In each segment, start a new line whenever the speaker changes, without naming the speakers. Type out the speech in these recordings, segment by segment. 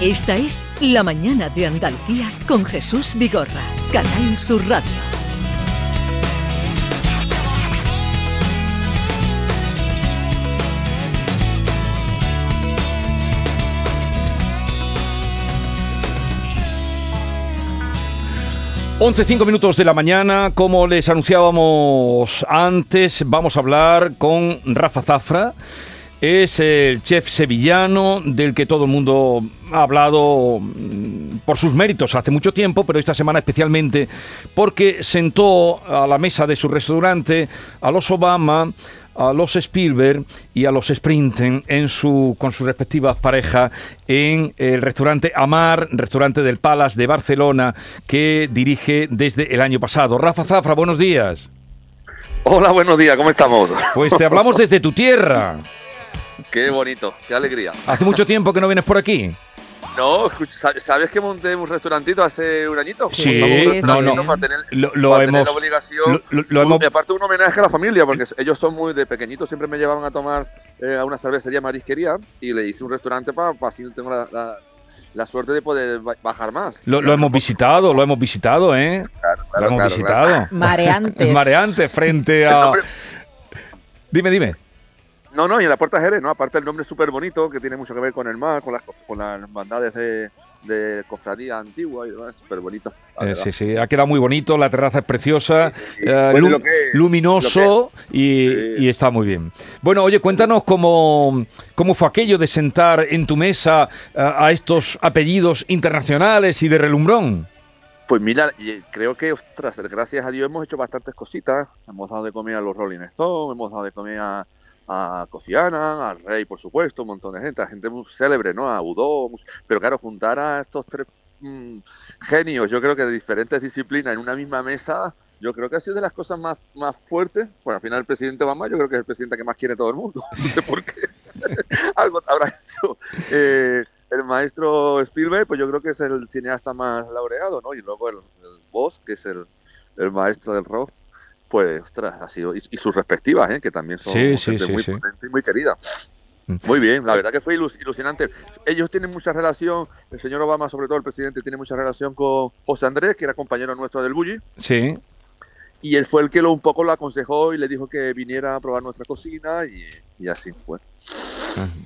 Esta es La Mañana de Andalucía con Jesús Vigorra, Canal Sur Radio.
Once cinco minutos de la mañana, como les anunciábamos antes, vamos a hablar con Rafa Zafra. Es el chef sevillano del que todo el mundo ha hablado mm, por sus méritos hace mucho tiempo, pero esta semana especialmente porque sentó a la mesa de su restaurante a los Obama, a los Spielberg y a los Sprinten en su, con sus respectivas parejas en el restaurante Amar, restaurante del Palace de Barcelona, que dirige desde el año pasado. Rafa Zafra, buenos días.
Hola, buenos días, ¿cómo estamos?
Pues te hablamos desde tu tierra.
Qué bonito, qué alegría.
Hace mucho tiempo que no vienes por aquí.
No, ¿sabes que monté un restaurantito hace un añito?
Sí, no, no.
Para tener,
lo, lo hemos,
la obligación.
Lo, hemos...
Y aparte un homenaje a la familia, porque ellos son muy de pequeñitos, siempre me llevaban a tomar eh, a una cervecería marisquería y le hice un restaurante para pa, así tengo la, la, la, suerte de poder bajar más.
Lo, lo hemos visitado, lo hemos visitado, ¿eh?
Claro, claro,
lo hemos
claro,
visitado.
claro.
Mareantes.
Mareante frente a... Dime, dime.
No, no, y en la Puerta Jerez, ¿no? Aparte el nombre es súper bonito, que tiene mucho que ver con el mar, con las, con las hermandades de, de cofradía antigua y demás, súper bonito.
Eh, sí, sí, ha quedado muy bonito, la terraza es preciosa,
Sí, sí, sí.
eh,
Bueno,
lum- luminoso y,
Sí.
y está muy bien. Bueno, oye, cuéntanos cómo, cómo fue aquello de sentar en tu mesa eh, a estos apellidos internacionales y de relumbrón.
Pues mira, creo que, ostras, gracias a Dios hemos hecho bastantes cositas. Hemos dado de comer a los Rolling Stones, hemos dado de comer a, a Kofi Annan, al Rey, por supuesto, un montón de gente, a gente muy célebre, ¿no? A mus- pero claro, juntar a estos tres mm, genios, yo creo que de diferentes disciplinas en una misma mesa, yo creo que ha sido de las cosas más, más fuertes. Bueno, al final el presidente Obama, yo creo que es el presidente que más quiere todo el mundo, no sé por qué. Algo habrá hecho. Eh, el maestro Spielberg, pues yo creo que es el cineasta más laureado, ¿no? Y luego el, el Boss, que es el, el maestro del rock, pues, ostras, ha sido. Y, y sus respectivas, ¿eh? Que también son
Sí, sí,
gente
sí,
muy
sí.
potente y muy querida.
Mm.
Muy bien, la verdad que fue ilus- ilusionante. Ellos tienen mucha relación, el señor Obama, sobre todo el presidente, tiene mucha relación con José Andrés, que era compañero nuestro del Bulli,
Sí.
y él fue el que lo un poco lo aconsejó y le dijo que viniera a probar nuestra cocina y, y así fue.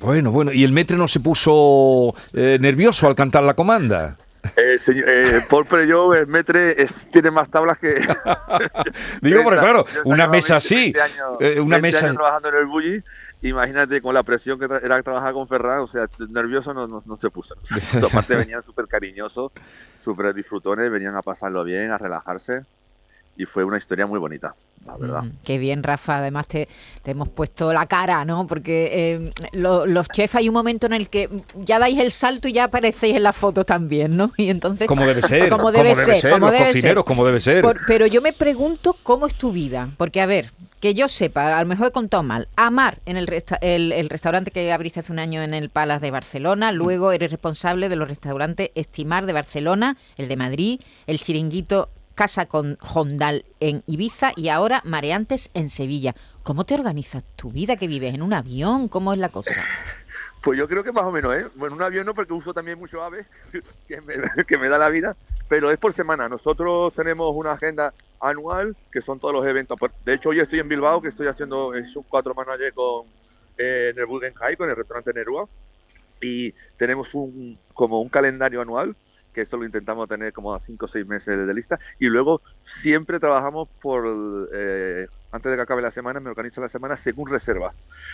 Bueno, bueno, y el metre no se puso eh, nervioso al cantar la comanda.
Eh, señor, eh, Paul Preyó, el metre, es, tiene más tablas que...
Digo, porque
30.
claro, una mesa
20,
así,
20 años,
eh, una
20
mesa-
años trabajando en el Bulli, imagínate con la presión que tra- era trabajar con Ferran, o sea, nervioso no, no, no se puso. Aparte venían súper cariñosos, súper disfrutones, venían a pasarlo bien, a relajarse, y fue una historia muy bonita, la verdad.
Mm, Qué bien, Rafa. Además, te, te hemos puesto la cara, ¿no? Porque eh, lo- los chefs hay un momento en el que ya dais el salto y ya aparecéis en la foto también, ¿no? Y entonces.
Como debe ser.
Como debe ser, como
los
debe ser.
cocineros, como debe ser.
Por- pero yo me pregunto cómo es tu vida. Porque, a ver, que yo sepa, a lo mejor he contado mal. Amar en el, resta- el, el restaurante que abriste hace un año en el Palace de Barcelona. Luego eres responsable de los restaurantes Estimar de Barcelona, el de Madrid, el chiringuito Casa con Hondal en Ibiza y ahora Mareantes en Sevilla. ¿Cómo te organizas tu vida? ¿Que vives en un avión? ¿Cómo es la cosa?
Pues yo creo que más o menos, ¿eh? Bueno, un avión no, porque uso también mucho ave, que me, da la vida, pero es por semana. Nosotros tenemos una agenda anual, que son todos los eventos. De hecho, hoy estoy en Bilbao, que estoy haciendo es un cuatro manager con, eh, en el Guggenheim, con el restaurante Nerúa, y tenemos un como un calendario anual, que eso lo intentamos tener como a cinco o seis meses de lista, y luego siempre trabajamos por... eh, antes de que acabe la semana, me organizo la semana según reserva.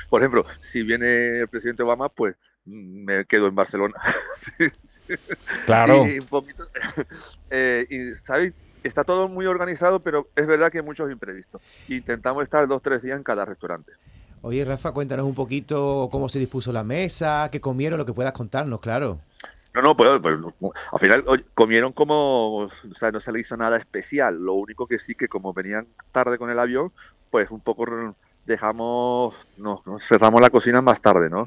Por ejemplo, si viene el presidente Obama, pues mm, me quedo en Barcelona. Sí, sí.
Claro.
Y un poquito, eh, y ¿sabes? Está todo muy organizado, pero es verdad que hay muchos imprevistos. Intentamos estar dos tres días en cada restaurante.
Oye, Rafa, cuéntanos un poquito cómo se dispuso la mesa, qué comieron, lo que puedas contarnos, claro.
No, no, pues, pues, al final comieron como, o sea, no se le hizo nada especial. Lo único que sí que como venían tarde con el avión, pues un poco dejamos, nos, nos cerramos la cocina más tarde, ¿no?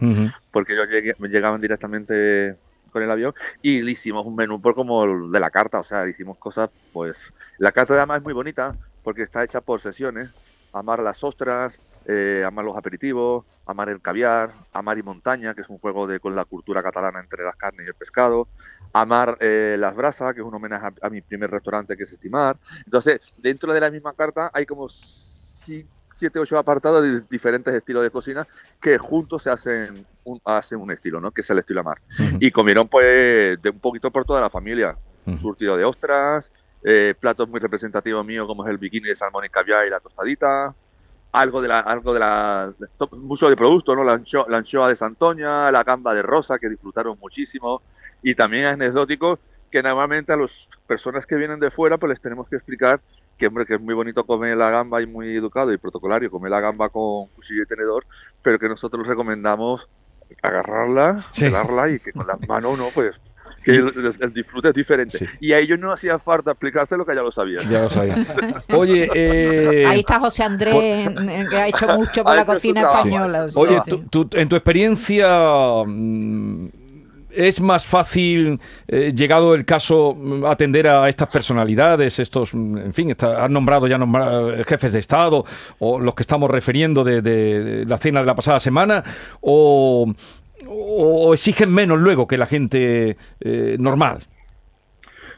Porque ellos llegué- llegaban directamente con el avión y le hicimos un menú por como el de la carta, o sea, le hicimos cosas, pues la carta además es muy bonita porque está hecha por sesiones, amar las ostras, eh, amar los aperitivos, amar el caviar, amar y montaña, que es un juego de con la cultura catalana entre las carnes y el pescado, amar eh, las brasas, que es un homenaje a, a mi primer restaurante que es Estimar. Entonces, dentro de la misma carta hay como si- siete ocho apartados de diferentes estilos de cocina que juntos se hacen un, hacen un estilo, ¿no? Que es el estilo Amar. Y comieron pues de un poquito por toda la familia.
ujú.
Surtido de ostras, eh, platos muy representativos míos como es el bikini de salmón y caviar y la tostadita, algo de la, algo de la, mucho de producto, ¿no? La, ancho- la anchoa de Santoña, la gamba de rosa que disfrutaron muchísimo y también anecdóticos que normalmente a las personas que vienen de fuera pues les tenemos que explicar que, hombre, que es muy bonito comer la gamba y muy educado y protocolario comer la gamba con cuchillo y tenedor, pero que nosotros recomendamos agarrarla,
Sí.
pelarla y que con las manos no, pues que el, el- el disfrute es diferente.
Sí.
Y a ellos no hacía falta explicárselo que ya lo sabían.
Ya lo sabía. Oye, eh,
Ahí está José Andrés, que ha hecho mucho por la cocina española. sí,
Oye,
sí.
tú- tú- en tu experiencia, mm, ¿es más fácil, eh, llegado el caso, mm, atender a estas personalidades, estos, mm, en fin, está- has nombrado ya eh, jefes de Estado o los que estamos refiriendo de, de- de la cena de la pasada semana, o, o- exigen menos luego que la gente eh, normal?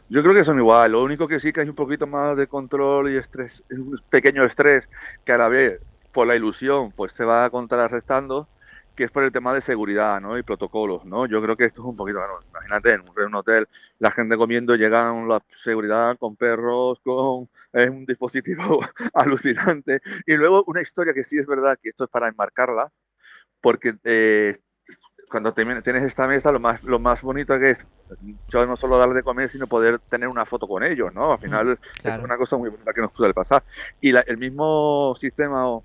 Yo creo que son igual. Lo único que sí que hay un poquito más de control y estrés, es un pequeño estrés que a la vez, por la ilusión, pues se va contrarrestando, que es por el tema de seguridad, ¿no? Y protocolos, ¿no? Yo creo que esto es un poquito, bueno, imagínate, en un, en un hotel, la gente comiendo, llegan la seguridad con perros, con es un dispositivo alucinante. Y luego una historia que sí es verdad que esto es para enmarcarla, porque eh, cuando te- tienes esta mesa, lo más, lo más bonito que es yo no solo darle de comer, sino poder tener una foto con ellos, ¿no? Al final
claro.
es una cosa muy bonita que nos suele pasar. Y la- el mismo sistema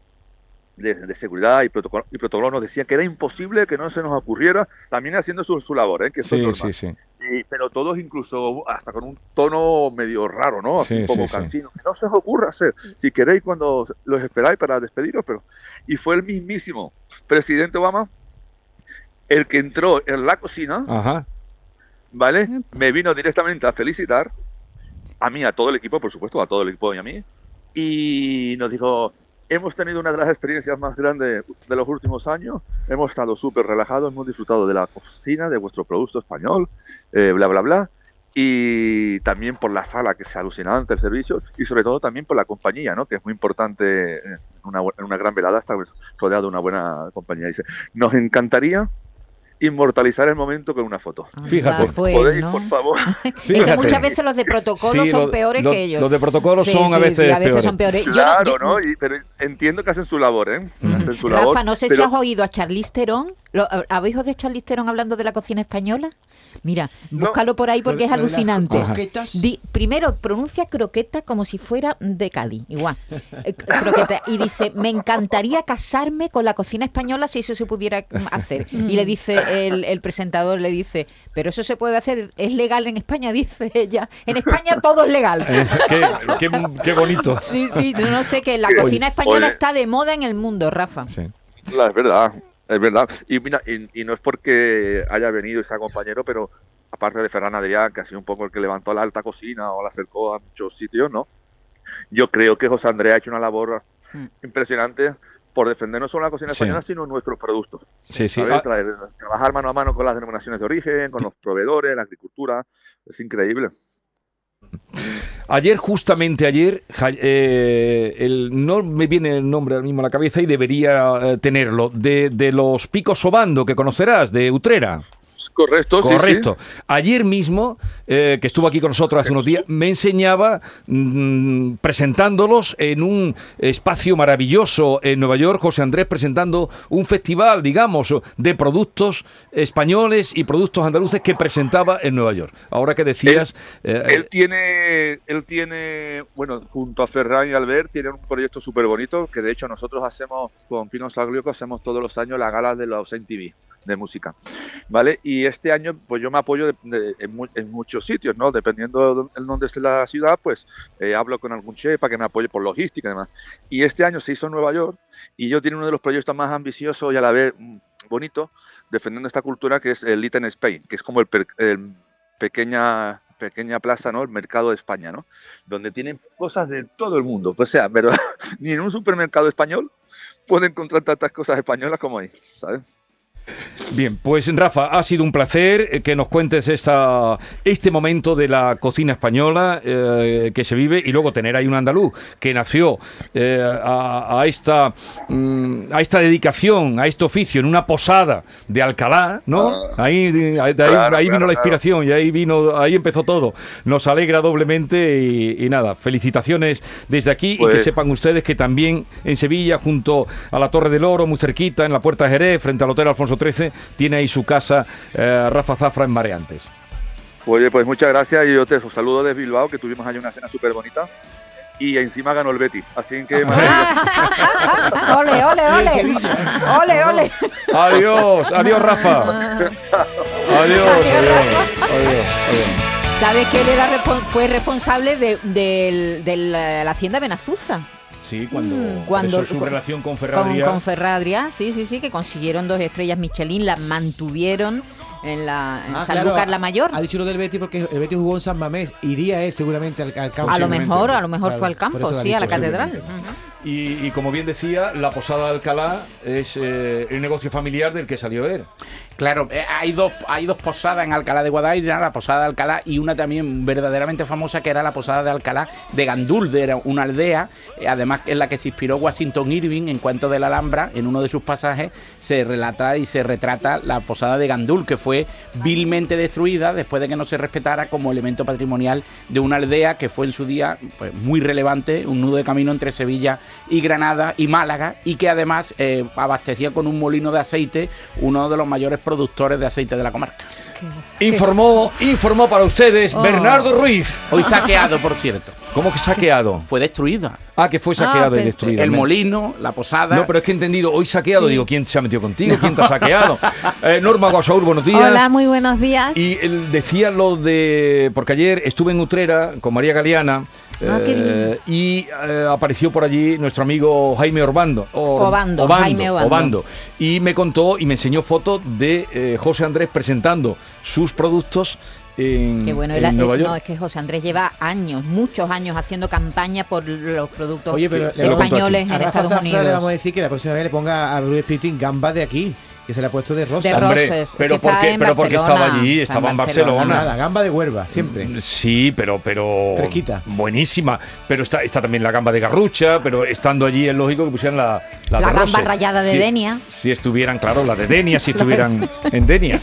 de, de seguridad y protocolo, y protocolo nos decía que era imposible que no se nos ocurriera, también haciendo su, su labor, ¿eh? que
Sí,
normal.
sí, sí.
Y- pero todos incluso hasta con un tono medio raro, ¿no? Así
Sí, sí, sí.
cansino. Que no se os ocurra hacer. Si queréis, cuando los esperáis para despediros, pero... Y fue el mismísimo presidente Obama el que entró en la cocina,
Ajá.
¿vale? Me vino directamente a felicitar, a mí, a todo el equipo, por supuesto, a todo el equipo y a mí, y nos dijo, hemos tenido una de las experiencias más grandes de los últimos años, hemos estado súper relajados, hemos disfrutado de la cocina, de vuestro producto español, eh, bla, bla, bla, y también por la sala, que es alucinante el servicio, y sobre todo también por la compañía, ¿no? que es muy importante en una, bu- en una gran velada estar rodeado de una buena compañía. Dice, nos encantaría inmortalizar el momento con una foto.
Anda,
Fíjate.
pues,
¿Podéis,
¿no?
por favor?
Es que muchas veces los de protocolo
Sí,
son
lo-
peores
lo-
que ellos.
Los de protocolo
Sí,
son a
sí,
veces,
sí, a veces
peores.
son peores. Yo no-
Claro,
yo-
¿no? Y- pero entiendo que hacen su labor, ¿eh?
Mm.
Hacen su labor.
Rafa, no sé si
pero-
has oído a Charlize Theron. Lo- ¿Habéis oído a Charlize Theron hablando de la cocina española? Mira,
No.
búscalo por ahí porque es
Lo
alucinante.
croquetas.
Di- primero, pronuncia croqueta como si fuera de Cádiz, igual. Eh, croqueta. Y dice, me encantaría casarme con la cocina española si eso se pudiera hacer. Y le dice, el, el presentador le dice, pero eso se puede hacer, es legal en España, dice ella. En España todo es legal.
qué, qué- qué bonito.
Sí, sí, no sé, que la cocina española
oye.
está de moda en el mundo, Rafa.
Sí.
La- es verdad, es verdad. Y mira, y, y no es porque haya venido ese compañero, pero aparte de Ferran Adrià, que ha sido un poco el que levantó la alta cocina o la acercó a muchos sitios, ¿no? Yo creo que José Andrés ha hecho una labor
Mm.
impresionante por defender no solo la cocina
Sí.
española, sino nuestros productos.
Sí, sí. Ah,
Traer- trabajar mano a mano con las denominaciones de origen, con los proveedores, la agricultura, es increíble.
Ayer, justamente ayer, eh, el, no me viene el nombre ahora mismo a la cabeza y debería eh, tenerlo, de, de los picos Obando, que conocerás, de Utrera.
Correcto, sí, sí.
Correcto. Ayer mismo, eh, que estuvo aquí con nosotros hace unos días, me enseñaba mm, presentándolos en un espacio maravilloso en Nueva York, José Andrés presentando un festival, digamos, de productos españoles y productos andaluces que presentaba en Nueva York. Ahora que decías... eh,
Él tiene, él tiene, bueno, junto a Ferran y Albert, tienen un proyecto súper bonito que de hecho nosotros hacemos con Pino Saglioco, hacemos todos los años la gala de los MTV de música, ¿vale? Y este año, pues yo me apoyo en, mu- en muchos sitios, ¿no? Dependiendo de dónde- esté la ciudad, pues eh, hablo con algún chef para que me apoye por logística y demás. Y este año se hizo en Nueva York y yo tiene uno de los proyectos más ambiciosos y a la vez mm, bonito, defendiendo esta cultura que es el Little Spain, que es como el, pequeña pequeña plaza, ¿no? El mercado de España, ¿no? Donde tienen cosas de todo el mundo. O sea, ¿verdad? Ni en un supermercado español puede encontrar tantas cosas españolas como ahí, ¿sabes?
Bien, pues Rafa, ha sido un placer eh, que nos cuentes esta, este momento de la cocina española eh, que se vive y luego tener ahí un andaluz que nació eh, a, a esta, mm, a esta dedicación, a este oficio en una posada de Alcalá, ¿no?
Ah.
ahí de ahí,
Claro,
ahí vino
claro,
la inspiración y ahí vino, ahí empezó todo. Nos alegra doblemente y, y nada, felicitaciones desde aquí y que
Pues-
sepan ustedes que también en Sevilla, junto a la Torre del Oro, muy cerquita, en la Puerta de Jerez, frente al Hotel Alfonso XIII, tiene ahí su casa eh, Rafa Zafra en Mareantes.
Oye, pues muchas gracias y yo te saludo de Bilbao, que tuvimos allí una cena súper bonita. Y encima ganó el Betty, así que
ole, ole, ole. Ole, ole.
Adiós, adiós Rafa. Adiós, adiós, adiós, adiós.
¿Sabes que él era fue responsable de, del- de la, la hacienda Benazuza?
Sí, cuando,
Mm, cuando-
su
con-
relación con
Con,
Ferradría.
con Ferradria, sí, sí, sí, que consiguieron dos estrellas Michelin, las mantuvieron en la en
Ah,
Sanlúcar
claro,
la Mayor.
Ha dicho lo del Betty porque el Betty jugó en San Mamés. Iría él seguramente al, al campo.
A lo mejor, a lo mejor
Claro,
fue al campo, sí, a la catedral.
Y, como bien decía, la posada de Alcalá es eh, el negocio familiar del que salió él.
Claro, eh, hay dos, hay dos posadas en Alcalá de Guadaira, la posada de Alcalá y una también verdaderamente famosa que era la posada de Alcalá de Gandul, de una aldea, eh, además en la que se inspiró Washington Irving en Cuento de la Alhambra, en uno de sus pasajes se relata y se retrata la posada de Gandul, que fue vilmente destruida después de que no se respetara como elemento patrimonial de una aldea que fue en su día pues, muy relevante, un nudo de camino entre Sevilla y Granada y Málaga, y que además eh, abastecía con un molino de aceite uno de los mayores productores de aceite de la comarca.
Informó, informó para ustedes
Oh.
Bernardo Ruiz.
Hoy saqueado, por cierto.
¿Cómo que saqueado?
Fue destruida.
Ah, que fue saqueado y
pensé-
destruido.
El molino, la posada.
No, pero es que he entendido, hoy saqueado,
Sí.
digo, ¿quién se ha metido contigo? ¿Quién te ha saqueado? Eh, Norma Guasaur, buenos días.
Hola, muy buenos días.
Y él decía lo de. Porque ayer estuve en Utrera con María Galeana.
Ah, qué
eh, y eh, apareció por allí nuestro amigo Jaime Orbando. Or-
Obando, Jaime Obando.
Y me contó y me enseñó fotos de eh, José Andrés presentando sus productos en,
Que bueno,
en Nueva
eh,
York.
no, es que José Andrés lleva años, muchos años haciendo campaña por los productos
Oye, pero
españoles en Estados Unidos.
le vamos a decir que la próxima vez le ponga a Bruce Springsteen gambas de aquí, que se le ha puesto de rosa.
De
Hombre,
Roses,
pero porque, pero estaba allí, estaba en Barcelona.
Nada, gamba de Huelva, siempre.
Mm, Sí, pero, pero
Fresquita.
buenísima. Pero está, está también la gamba de garrucha, pero estando allí es lógico que pusieran la,
La
de
gamba
Rose.
rallada de
Si-
Denia.
Si estuvieran, claro, la de Denia, si estuvieran en Denia.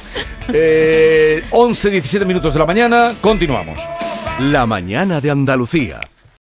Eh, 11, 17 minutos de la mañana, continuamos.
La mañana de Andalucía.